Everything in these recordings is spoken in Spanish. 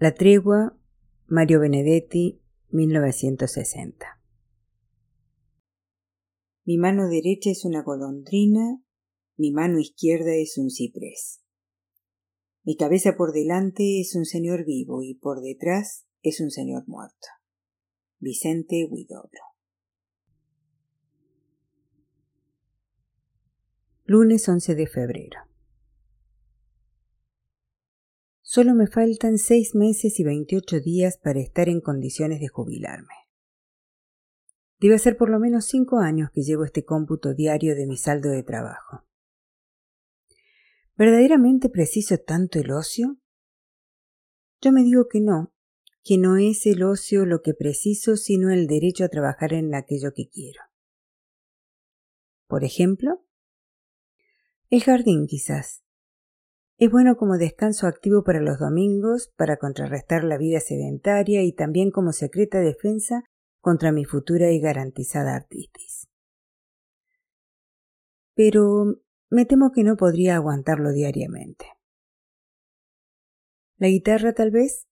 La tregua, Mario Benedetti, 1960. Mi mano derecha es una golondrina, mi mano izquierda es un ciprés. Mi cabeza por delante es un señor vivo y por detrás es un señor muerto. Vicente Huidobro. Lunes 11 de febrero. Solo me faltan seis meses y veintiocho días para estar en condiciones de jubilarme. Debe ser por lo menos cinco años que llevo este cómputo diario de mi saldo de trabajo. ¿Verdaderamente preciso tanto el ocio? Yo me digo que no, que no es el ocio lo que preciso, sino el derecho a trabajar en aquello que quiero. Por ejemplo, el jardín quizás. Es bueno como descanso activo para los domingos, para contrarrestar la vida sedentaria y también como secreta defensa contra mi futura y garantizada artritis. Pero me temo que no podría aguantarlo diariamente. ¿La guitarra tal vez?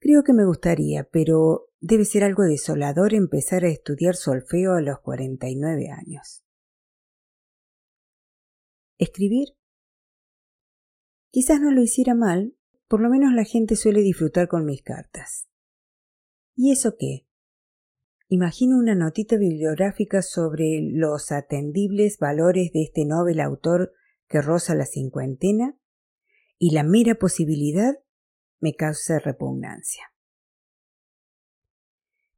Creo que me gustaría, pero debe ser algo desolador empezar a estudiar solfeo a los 49 años. ¿Escribir? Quizás no lo hiciera mal, por lo menos la gente suele disfrutar con mis cartas. ¿Y eso qué? Imagino una notita bibliográfica sobre los atendibles valores de este noble autor que roza la cincuentena y la mera posibilidad me causa repugnancia.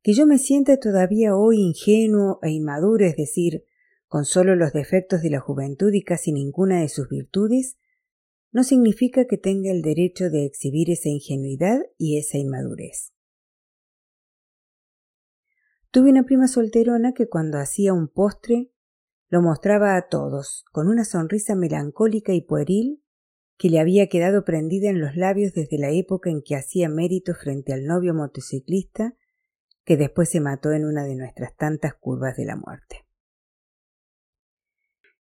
Que yo me sienta todavía hoy ingenuo e inmaduro, es decir, con solo los defectos de la juventud y casi ninguna de sus virtudes, no significa que tenga el derecho de exhibir esa ingenuidad y esa inmadurez. Tuve una prima solterona que cuando hacía un postre lo mostraba a todos, con una sonrisa melancólica y pueril que le había quedado prendida en los labios desde la época en que hacía mérito frente al novio motociclista que después se mató en una de nuestras tantas curvas de la muerte.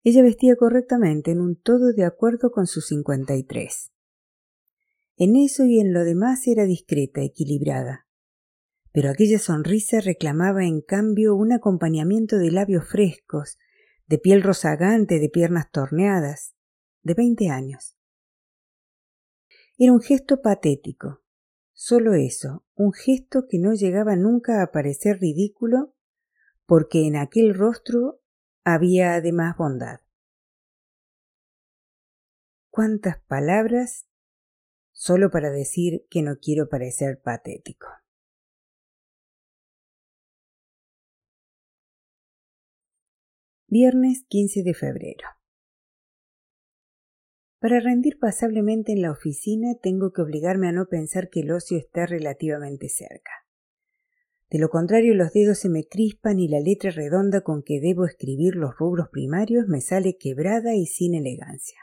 Ella vestía correctamente en un todo de acuerdo con sus cincuenta y tres. En eso y en lo demás era discreta, equilibrada. Pero aquella sonrisa reclamaba en cambio un acompañamiento de labios frescos, de piel rozagante, de piernas torneadas, de veinte años. Era un gesto patético, solo eso, un gesto que no llegaba nunca a parecer ridículo, porque en aquel rostro había además bondad. ¿Cuántas palabras solo para decir que no quiero parecer patético? Viernes 15 de febrero. Para rendir pasablemente en la oficina tengo que obligarme a no pensar que el ocio está relativamente cerca. De lo contrario, los dedos se me crispan y la letra redonda con que debo escribir los rubros primarios me sale quebrada y sin elegancia.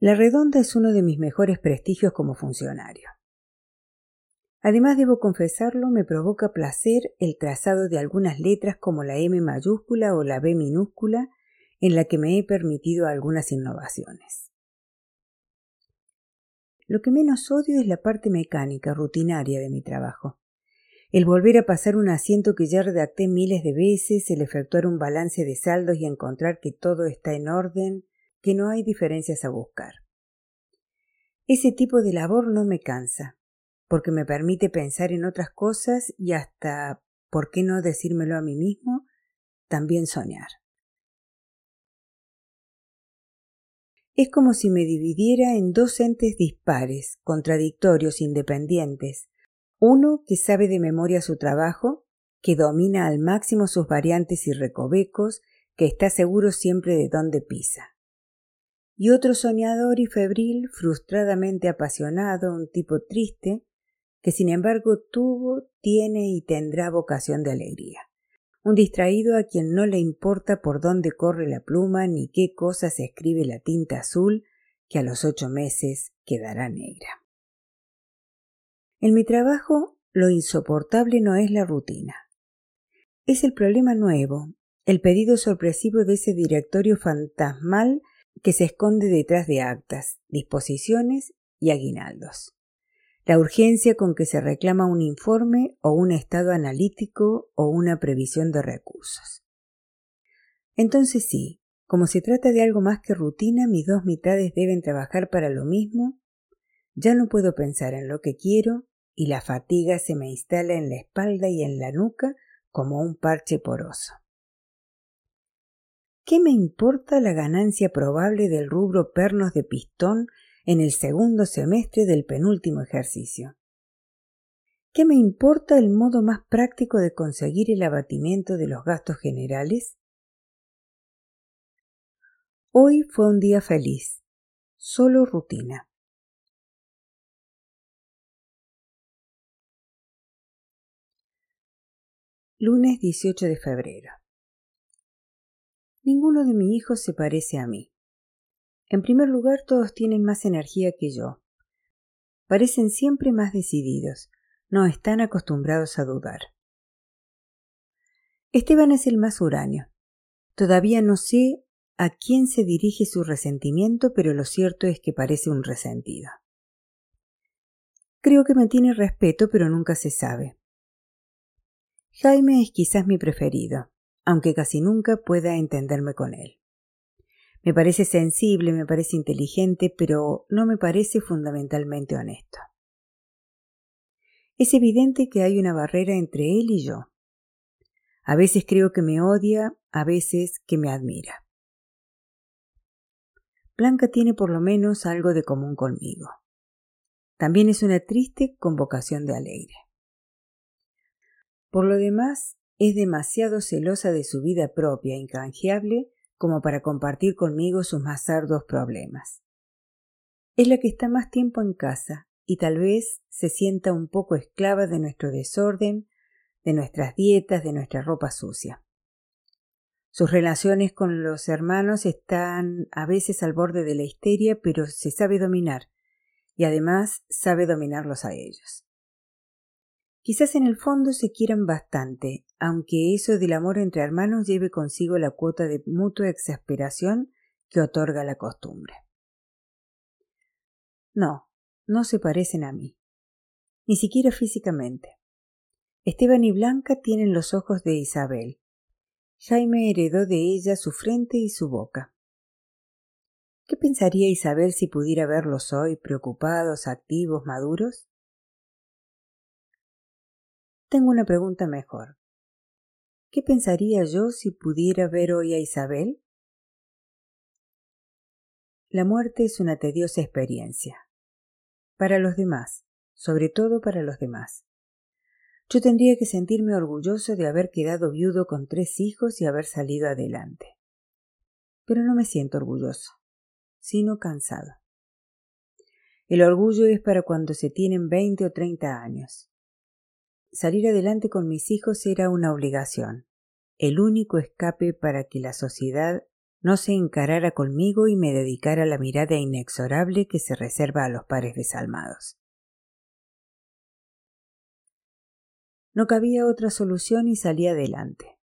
La redonda es uno de mis mejores prestigios como funcionario. Además, debo confesarlo, me provoca placer el trazado de algunas letras como la M mayúscula o la B minúscula, en la que me he permitido algunas innovaciones. Lo que menos odio es la parte mecánica, rutinaria de mi trabajo el volver a pasar un asiento que ya redacté miles de veces, el efectuar un balance de saldos y encontrar que todo está en orden, que no hay diferencias a buscar. Ese tipo de labor no me cansa, porque me permite pensar en otras cosas y hasta, ¿por qué no decírmelo a mí mismo? También soñar. Es como si me dividiera en dos entes dispares, contradictorios, independientes, uno que sabe de memoria su trabajo, que domina al máximo sus variantes y recovecos, que está seguro siempre de dónde pisa. Y otro soñador y febril, frustradamente apasionado, un tipo triste, que sin embargo tuvo, tiene y tendrá vocación de alegría. Un distraído a quien no le importa por dónde corre la pluma ni qué cosa se escribe la tinta azul, que a los ocho meses quedará negra. En mi trabajo, lo insoportable no es la rutina. Es el problema nuevo, el pedido sorpresivo de ese directorio fantasmal que se esconde detrás de actas, disposiciones y aguinaldos. La urgencia con que se reclama un informe o un estado analítico o una previsión de recursos. Entonces sí, como se trata de algo más que rutina, mis dos mitades deben trabajar para lo mismo, ya no puedo pensar en lo que quiero y la fatiga se me instala en la espalda y en la nuca como un parche poroso. ¿Qué me importa la ganancia probable del rubro pernos de pistón en el segundo semestre del penúltimo ejercicio? ¿Qué me importa el modo más práctico de conseguir el abatimiento de los gastos generales? Hoy fue un día feliz, solo rutina. Lunes 18 de febrero. Ninguno de mis hijos se parece a mí. En primer lugar, todos tienen más energía que yo. Parecen siempre más decididos, no están acostumbrados a dudar. Esteban es el más huraño. Todavía no sé a quién se dirige su resentimiento, pero lo cierto es que parece un resentido. Creo que me tiene respeto, pero nunca se sabe. Jaime es quizás mi preferido aunque casi nunca pueda entenderme con él. Me parece sensible, me parece inteligente, pero no me parece fundamentalmente honesto. Es evidente que hay una barrera entre él y yo. A veces creo que me odia, a veces que me admira. Blanca tiene por lo menos algo de común conmigo. También es una triste convocación de alegre. Por lo demás, es demasiado celosa de su vida propia, incanjeable, como para compartir conmigo sus más arduos problemas. Es la que está más tiempo en casa y tal vez se sienta un poco esclava de nuestro desorden, de nuestras dietas, de nuestra ropa sucia. Sus relaciones con los hermanos están a veces al borde de la histeria, pero se sabe dominar, y además sabe dominarlos a ellos. Quizás en el fondo se quieran bastante, aunque eso del amor entre hermanos lleve consigo la cuota de mutua exasperación que otorga la costumbre. No, no se parecen a mí, ni siquiera físicamente. Esteban y Blanca tienen los ojos de Isabel. Jaime heredó de ella su frente y su boca. ¿Qué pensaría Isabel si pudiera verlos hoy preocupados, activos, maduros? Tengo una pregunta mejor. ¿Qué pensaría yo si pudiera ver hoy a Isabel? La muerte es una tediosa experiencia. Para los demás, sobre todo para los demás. Yo tendría que sentirme orgulloso de haber quedado viudo con tres hijos y haber salido adelante. Pero no me siento orgulloso, sino cansado. El orgullo es para cuando se tienen veinte o treinta años. Salir adelante con mis hijos era una obligación, el único escape para que la sociedad no se encarara conmigo y me dedicara la mirada inexorable que se reserva a los pares desalmados. No cabía otra solución y salí adelante,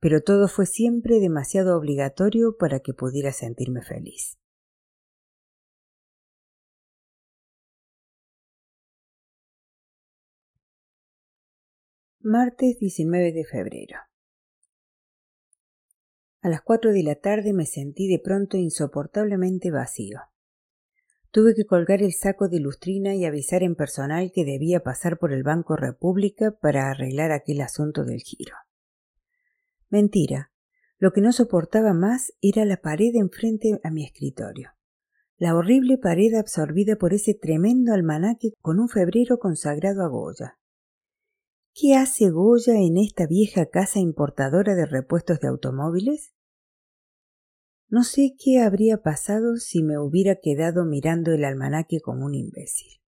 pero todo fue siempre demasiado obligatorio para que pudiera sentirme feliz. Martes 19 de febrero. A las cuatro de la tarde me sentí de pronto insoportablemente vacío. Tuve que colgar el saco de lustrina y avisar en personal que debía pasar por el Banco República para arreglar aquel asunto del giro. Mentira. Lo que no soportaba más era la pared enfrente a mi escritorio. La horrible pared absorbida por ese tremendo almanaque con un febrero consagrado a Goya. ¿Qué hace Goya en esta vieja casa importadora de repuestos de automóviles? No sé qué habría pasado si me hubiera quedado mirando el almanaque como un imbécil.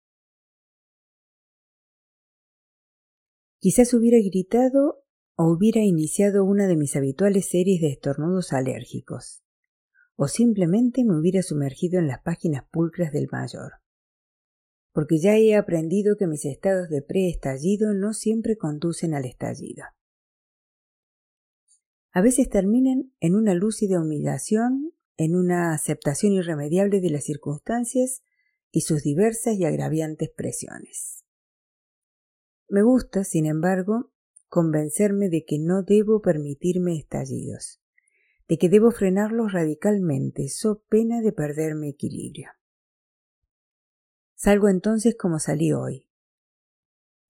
Quizás hubiera gritado o hubiera iniciado una de mis habituales series de estornudos alérgicos, o simplemente me hubiera sumergido en las páginas pulcras del mayor porque ya he aprendido que mis estados de preestallido no siempre conducen al estallido. A veces terminan en una lúcida humillación, en una aceptación irremediable de las circunstancias y sus diversas y agraviantes presiones. Me gusta, sin embargo, convencerme de que no debo permitirme estallidos, de que debo frenarlos radicalmente, so pena de perder mi equilibrio. Salgo entonces como salí hoy,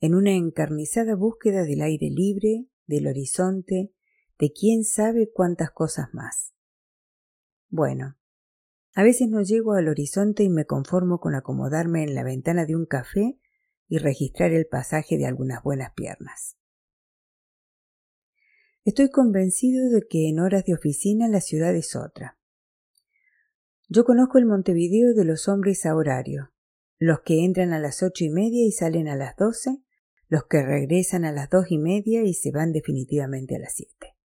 en una encarnizada búsqueda del aire libre, del horizonte, de quién sabe cuántas cosas más. Bueno, a veces no llego al horizonte y me conformo con acomodarme en la ventana de un café y registrar el pasaje de algunas buenas piernas. Estoy convencido de que en horas de oficina la ciudad es otra. Yo conozco el Montevideo de los hombres a horario, los que entran a las ocho y media y salen a las doce, los que regresan a las dos y media y se van definitivamente a las siete.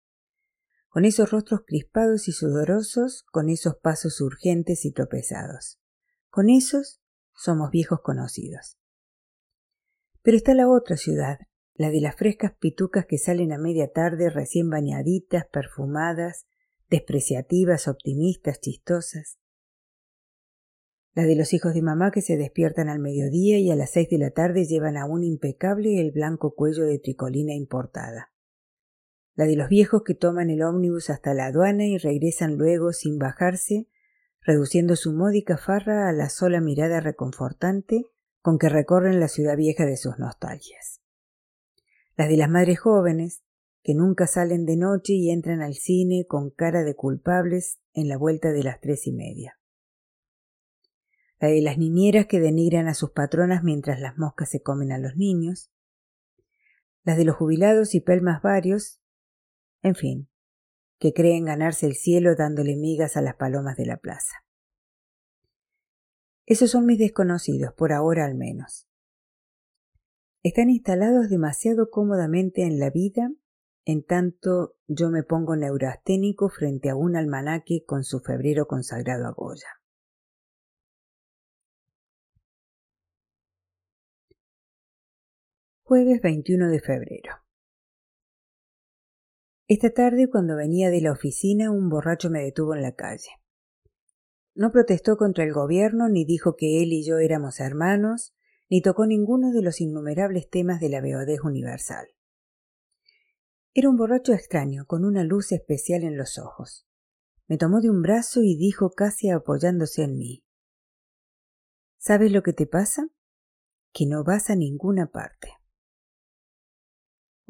Con esos rostros crispados y sudorosos, con esos pasos urgentes y tropezados. Con esos somos viejos conocidos. Pero está la otra ciudad, la de las frescas pitucas que salen a media tarde recién bañaditas, perfumadas, despreciativas, optimistas, chistosas, la de los hijos de mamá que se despiertan al mediodía y a las seis de la tarde llevan aún impecable el blanco cuello de tricolina importada. La de los viejos que toman el ómnibus hasta la aduana y regresan luego sin bajarse, reduciendo su módica farra a la sola mirada reconfortante con que recorren la ciudad vieja de sus nostalgias. La de las madres jóvenes, que nunca salen de noche y entran al cine con cara de culpables en la vuelta de las tres y media la de las niñeras que denigran a sus patronas mientras las moscas se comen a los niños, las de los jubilados y pelmas varios, en fin, que creen ganarse el cielo dándole migas a las palomas de la plaza. Esos son mis desconocidos, por ahora al menos. Están instalados demasiado cómodamente en la vida, en tanto yo me pongo neurasténico frente a un almanaque con su febrero consagrado a Goya. Jueves 21 de febrero. Esta tarde, cuando venía de la oficina, un borracho me detuvo en la calle. No protestó contra el gobierno, ni dijo que él y yo éramos hermanos, ni tocó ninguno de los innumerables temas de la beodez universal. Era un borracho extraño, con una luz especial en los ojos. Me tomó de un brazo y dijo casi apoyándose en mí. ¿Sabes lo que te pasa? Que no vas a ninguna parte.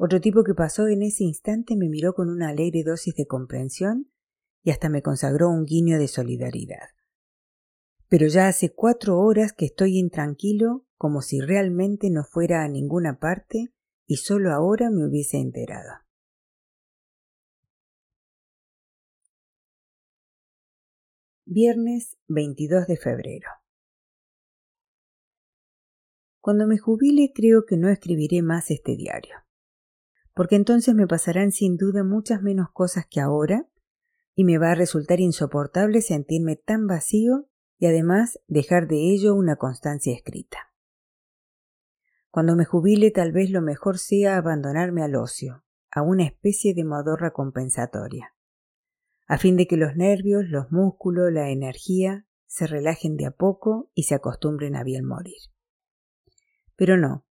Otro tipo que pasó en ese instante me miró con una alegre dosis de comprensión y hasta me consagró un guiño de solidaridad. Pero ya hace cuatro horas que estoy intranquilo como si realmente no fuera a ninguna parte y solo ahora me hubiese enterado. Viernes 22 de febrero. Cuando me jubile creo que no escribiré más este diario porque entonces me pasarán sin duda muchas menos cosas que ahora, y me va a resultar insoportable sentirme tan vacío y además dejar de ello una constancia escrita. Cuando me jubile tal vez lo mejor sea abandonarme al ocio, a una especie de modorra compensatoria, a fin de que los nervios, los músculos, la energía se relajen de a poco y se acostumbren a bien morir. Pero no,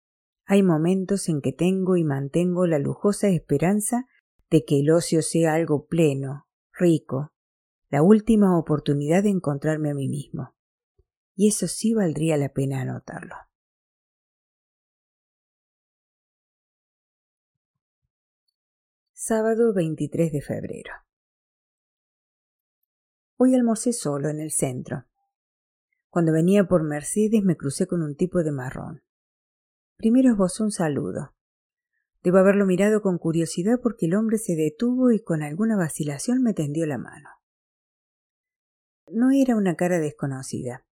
hay momentos en que tengo y mantengo la lujosa esperanza de que el ocio sea algo pleno, rico, la última oportunidad de encontrarme a mí mismo. Y eso sí valdría la pena anotarlo. Sábado 23 de febrero. Hoy almorcé solo en el centro. Cuando venía por Mercedes me crucé con un tipo de marrón. Primero esbozó un saludo. Debo haberlo mirado con curiosidad porque el hombre se detuvo y con alguna vacilación me tendió la mano. No era una cara desconocida.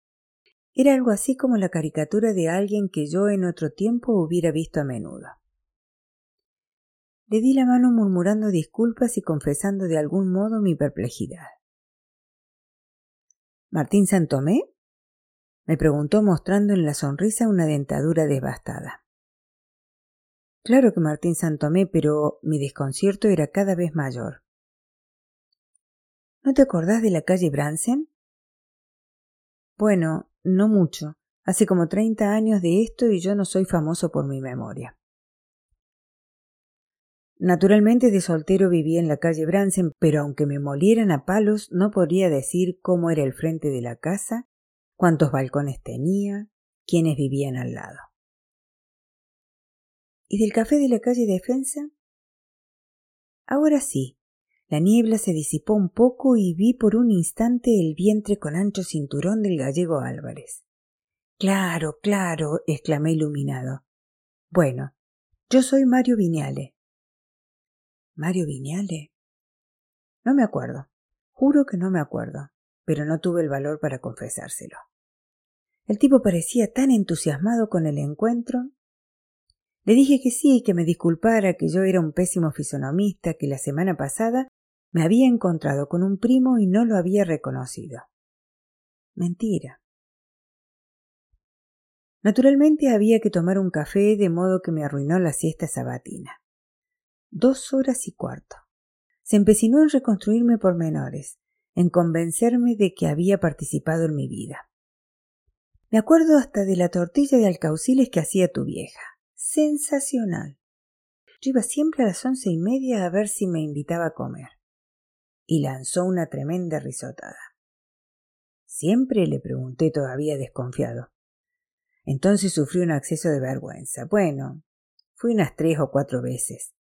Era algo así como la caricatura de alguien que yo en otro tiempo hubiera visto a menudo. Le di la mano murmurando disculpas y confesando de algún modo mi perplejidad. ¿Martín Santomé? Me preguntó mostrando en la sonrisa una dentadura devastada. Claro que Martín Santomé, pero mi desconcierto era cada vez mayor. ¿No te acordás de la calle Bransen? Bueno, no mucho. Hace como treinta años de esto y yo no soy famoso por mi memoria. Naturalmente de soltero vivía en la calle Bransen, pero aunque me molieran a palos, no podría decir cómo era el frente de la casa, cuántos balcones tenía, quiénes vivían al lado. ¿Y del café de la calle Defensa? Ahora sí, la niebla se disipó un poco y vi por un instante el vientre con ancho cinturón del gallego Álvarez. Claro, claro, exclamé iluminado. Bueno, yo soy Mario Viñale. ¿Mario Viñale? No me acuerdo. Juro que no me acuerdo, pero no tuve el valor para confesárselo. El tipo parecía tan entusiasmado con el encuentro. Le dije que sí, que me disculpara, que yo era un pésimo fisonomista, que la semana pasada me había encontrado con un primo y no lo había reconocido. Mentira. Naturalmente había que tomar un café de modo que me arruinó la siesta sabatina. Dos horas y cuarto. Se empecinó en reconstruirme por menores, en convencerme de que había participado en mi vida. Me acuerdo hasta de la tortilla de alcauciles que hacía tu vieja. Sensacional. Yo iba siempre a las once y media a ver si me invitaba a comer. Y lanzó una tremenda risotada. Siempre le pregunté todavía desconfiado. Entonces sufrí un acceso de vergüenza. Bueno, fui unas tres o cuatro veces.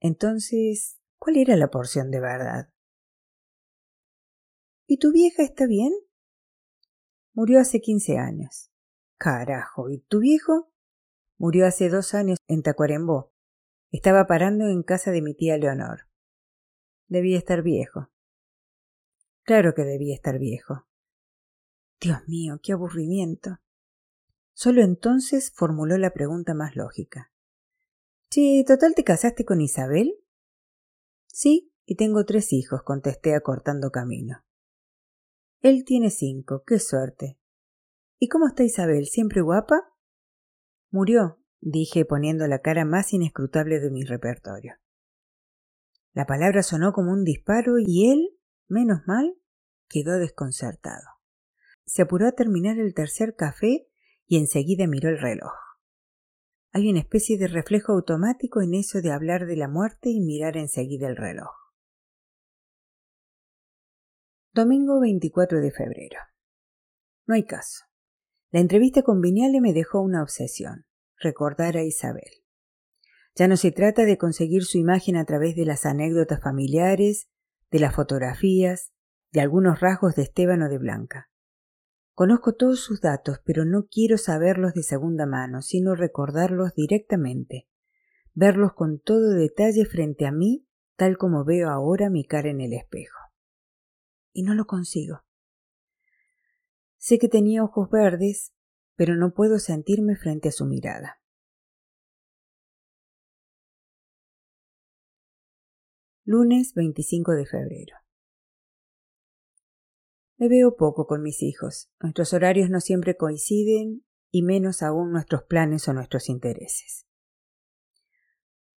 Entonces, ¿cuál era la porción de verdad? ¿Y tu vieja está bien? Murió hace quince años. Carajo, ¿y tu viejo? Murió hace dos años en Tacuarembó. Estaba parando en casa de mi tía Leonor. Debía estar viejo. Claro que debía estar viejo. Dios mío, qué aburrimiento. Solo entonces formuló la pregunta más lógica. Sí, total te casaste con Isabel? Sí, y tengo tres hijos, contesté acortando camino. Él tiene cinco, qué suerte. ¿Y cómo está Isabel? ¿Siempre guapa? Murió, dije poniendo la cara más inescrutable de mi repertorio. La palabra sonó como un disparo y él, menos mal, quedó desconcertado. Se apuró a terminar el tercer café y enseguida miró el reloj. Hay una especie de reflejo automático en eso de hablar de la muerte y mirar enseguida el reloj. Domingo 24 de febrero. No hay caso. La entrevista con Viñale me dejó una obsesión, recordar a Isabel. Ya no se trata de conseguir su imagen a través de las anécdotas familiares, de las fotografías, de algunos rasgos de Esteban o de Blanca. Conozco todos sus datos, pero no quiero saberlos de segunda mano, sino recordarlos directamente, verlos con todo detalle frente a mí, tal como veo ahora mi cara en el espejo. Y no lo consigo. Sé que tenía ojos verdes, pero no puedo sentirme frente a su mirada. Lunes 25 de febrero. Me veo poco con mis hijos. Nuestros horarios no siempre coinciden y menos aún nuestros planes o nuestros intereses.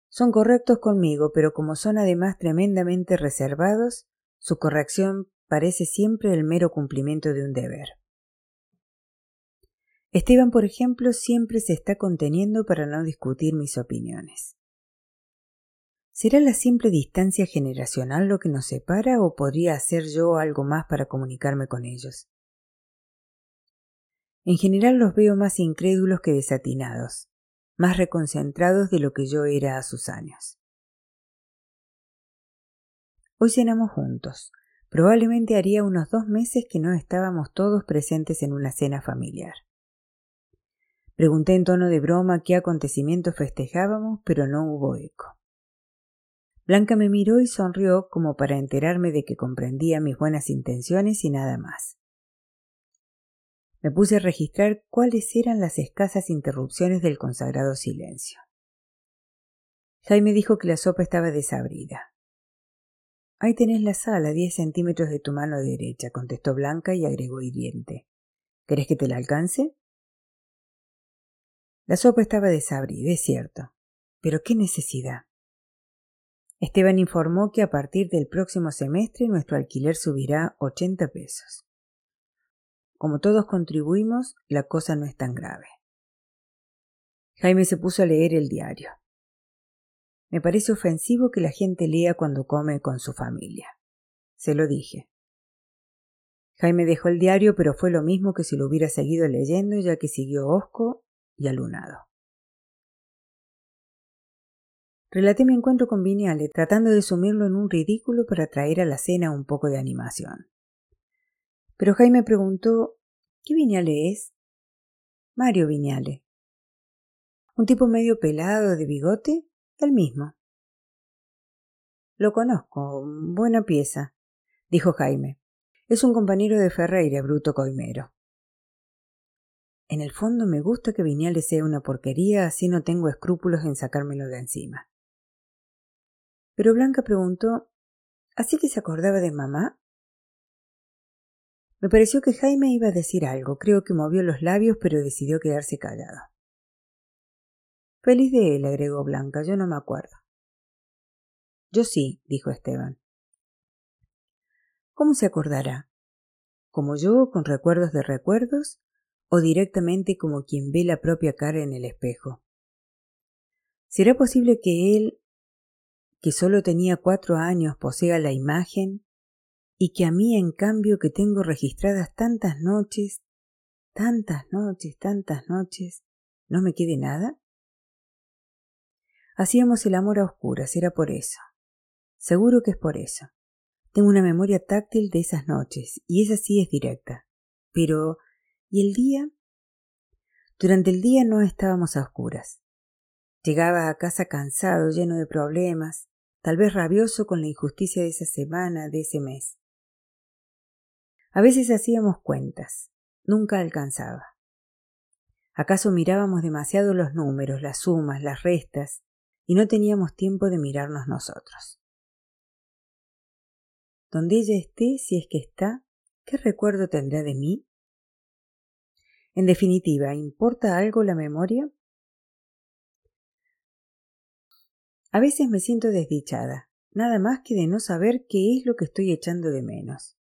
Son correctos conmigo, pero como son además tremendamente reservados, su corrección parece siempre el mero cumplimiento de un deber. Esteban, por ejemplo, siempre se está conteniendo para no discutir mis opiniones. ¿Será la simple distancia generacional lo que nos separa o podría hacer yo algo más para comunicarme con ellos? En general los veo más incrédulos que desatinados, más reconcentrados de lo que yo era a sus años. Hoy cenamos juntos. Probablemente haría unos dos meses que no estábamos todos presentes en una cena familiar. Pregunté en tono de broma qué acontecimiento festejábamos, pero no hubo eco. Blanca me miró y sonrió como para enterarme de que comprendía mis buenas intenciones y nada más. Me puse a registrar cuáles eran las escasas interrupciones del consagrado silencio. Jaime dijo que la sopa estaba desabrida. Ahí tenés la sal a diez centímetros de tu mano derecha, contestó Blanca y agregó hiriente. ¿Querés que te la alcance? La sopa estaba desabrida, es cierto. Pero qué necesidad. Esteban informó que a partir del próximo semestre nuestro alquiler subirá 80 pesos. Como todos contribuimos, la cosa no es tan grave. Jaime se puso a leer el diario. Me parece ofensivo que la gente lea cuando come con su familia. Se lo dije. Jaime dejó el diario, pero fue lo mismo que si lo hubiera seguido leyendo, ya que siguió hosco y alunado. Relaté mi encuentro con Viñale, tratando de sumirlo en un ridículo para traer a la cena un poco de animación. Pero Jaime preguntó ¿Qué Viñale es? Mario Viñale. Un tipo medio pelado de bigote, el mismo. Lo conozco, buena pieza, dijo Jaime. Es un compañero de Ferreira, bruto coimero. En el fondo me gusta que Viñale sea una porquería, así no tengo escrúpulos en sacármelo de encima. Pero Blanca preguntó ¿Así que se acordaba de mamá? Me pareció que Jaime iba a decir algo. Creo que movió los labios, pero decidió quedarse callado. Feliz de él, agregó Blanca. Yo no me acuerdo. Yo sí, dijo Esteban. ¿Cómo se acordará? ¿Como yo, con recuerdos de recuerdos? ¿O directamente como quien ve la propia cara en el espejo? ¿Será posible que él, que solo tenía cuatro años, posea la imagen y que a mí, en cambio, que tengo registradas tantas noches, tantas noches, tantas noches, no me quede nada? Hacíamos el amor a oscuras, era por eso. Seguro que es por eso. Tengo una memoria táctil de esas noches, y esa sí es directa. Pero, ¿y el día? Durante el día no estábamos a oscuras. Llegaba a casa cansado, lleno de problemas, tal vez rabioso con la injusticia de esa semana, de ese mes. A veces hacíamos cuentas, nunca alcanzaba. ¿Acaso mirábamos demasiado los números, las sumas, las restas, y no teníamos tiempo de mirarnos nosotros? Donde ella esté, si es que está, ¿qué recuerdo tendrá de mí? En definitiva, ¿importa algo la memoria? A veces me siento desdichada, nada más que de no saber qué es lo que estoy echando de menos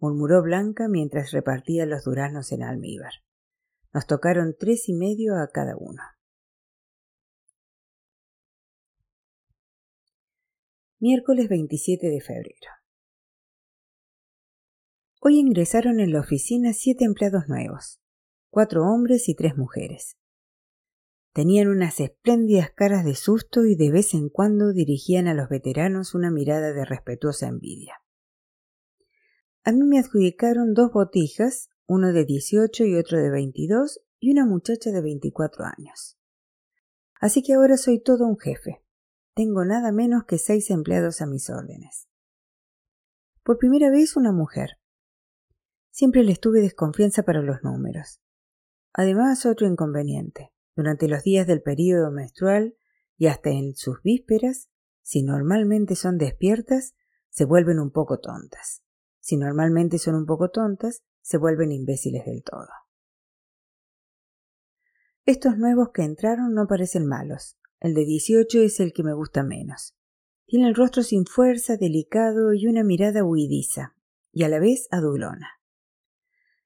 murmuró Blanca mientras repartía los duraznos en almíbar. Nos tocaron tres y medio a cada uno. Miércoles 27 de febrero. Hoy ingresaron en la oficina siete empleados nuevos, cuatro hombres y tres mujeres. Tenían unas espléndidas caras de susto y de vez en cuando dirigían a los veteranos una mirada de respetuosa envidia. A mí me adjudicaron dos botijas, uno de 18 y otro de 22, y una muchacha de 24 años. Así que ahora soy todo un jefe. Tengo nada menos que seis empleados a mis órdenes. Por primera vez una mujer. Siempre les tuve desconfianza para los números. Además, otro inconveniente. Durante los días del período menstrual y hasta en sus vísperas, si normalmente son despiertas, se vuelven un poco tontas si normalmente son un poco tontas, se vuelven imbéciles del todo. Estos nuevos que entraron no parecen malos. El de 18 es el que me gusta menos. Tiene el rostro sin fuerza, delicado y una mirada huidiza, y a la vez adulona.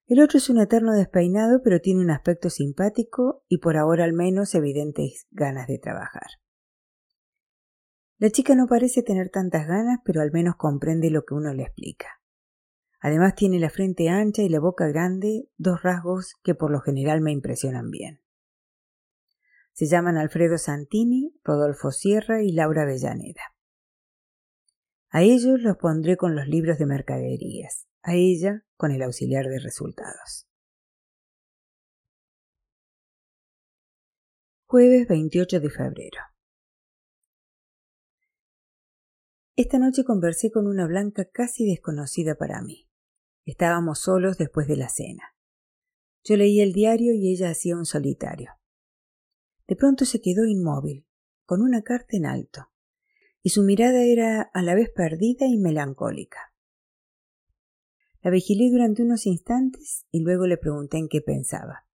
El otro es un eterno despeinado, pero tiene un aspecto simpático y por ahora al menos evidentes ganas de trabajar. La chica no parece tener tantas ganas, pero al menos comprende lo que uno le explica. Además tiene la frente ancha y la boca grande, dos rasgos que por lo general me impresionan bien. Se llaman Alfredo Santini, Rodolfo Sierra y Laura Avellaneda. A ellos los pondré con los libros de mercaderías, a ella con el auxiliar de resultados. Jueves 28 de febrero. Esta noche conversé con una blanca casi desconocida para mí. Estábamos solos después de la cena. Yo leía el diario y ella hacía un solitario. De pronto se quedó inmóvil, con una carta en alto, y su mirada era a la vez perdida y melancólica. La vigilé durante unos instantes y luego le pregunté en qué pensaba.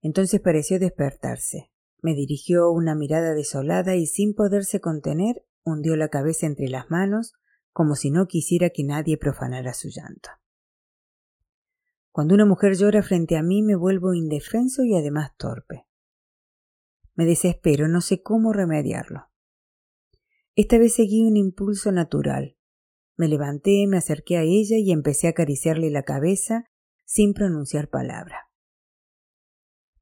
Entonces pareció despertarse. Me dirigió una mirada desolada y sin poderse contener hundió la cabeza entre las manos como si no quisiera que nadie profanara su llanto. Cuando una mujer llora frente a mí me vuelvo indefenso y además torpe. Me desespero, no sé cómo remediarlo. Esta vez seguí un impulso natural. Me levanté, me acerqué a ella y empecé a acariciarle la cabeza sin pronunciar palabra.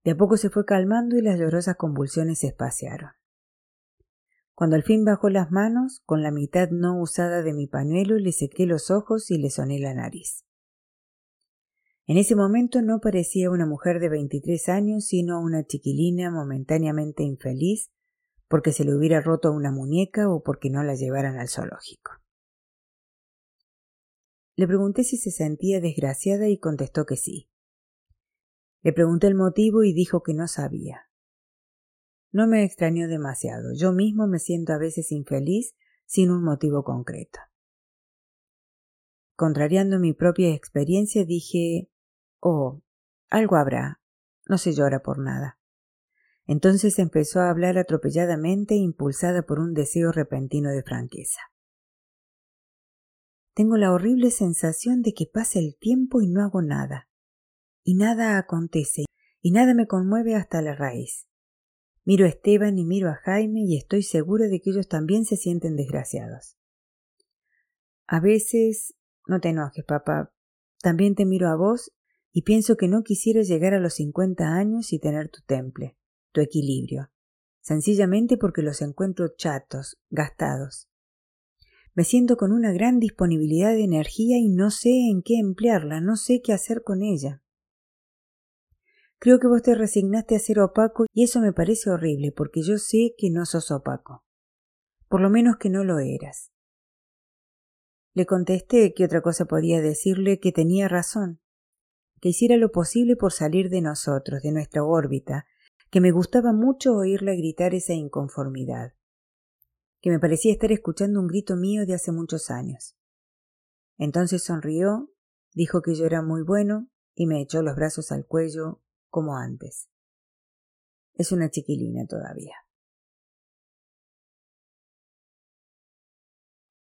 De a poco se fue calmando y las llorosas convulsiones se espaciaron. Cuando al fin bajó las manos, con la mitad no usada de mi pañuelo le sequé los ojos y le soné la nariz. En ese momento no parecía una mujer de veintitrés años, sino una chiquilina momentáneamente infeliz porque se le hubiera roto una muñeca o porque no la llevaran al zoológico. Le pregunté si se sentía desgraciada y contestó que sí. Le pregunté el motivo y dijo que no sabía. No me extrañó demasiado. Yo mismo me siento a veces infeliz sin un motivo concreto. Contrariando mi propia experiencia, dije Oh, algo habrá. No se llora por nada. Entonces empezó a hablar atropelladamente, impulsada por un deseo repentino de franqueza. Tengo la horrible sensación de que pasa el tiempo y no hago nada. Y nada acontece, y nada me conmueve hasta la raíz. Miro a Esteban y miro a Jaime y estoy segura de que ellos también se sienten desgraciados. A veces, no te enojes, papá, también te miro a vos y pienso que no quisieras llegar a los cincuenta años y tener tu temple, tu equilibrio, sencillamente porque los encuentro chatos, gastados. Me siento con una gran disponibilidad de energía y no sé en qué emplearla, no sé qué hacer con ella. Creo que vos te resignaste a ser opaco y eso me parece horrible porque yo sé que no sos opaco. Por lo menos que no lo eras. Le contesté que otra cosa podía decirle que tenía razón, que hiciera lo posible por salir de nosotros, de nuestra órbita, que me gustaba mucho oírla gritar esa inconformidad, que me parecía estar escuchando un grito mío de hace muchos años. Entonces sonrió, dijo que yo era muy bueno y me echó los brazos al cuello como antes. Es una chiquilina todavía.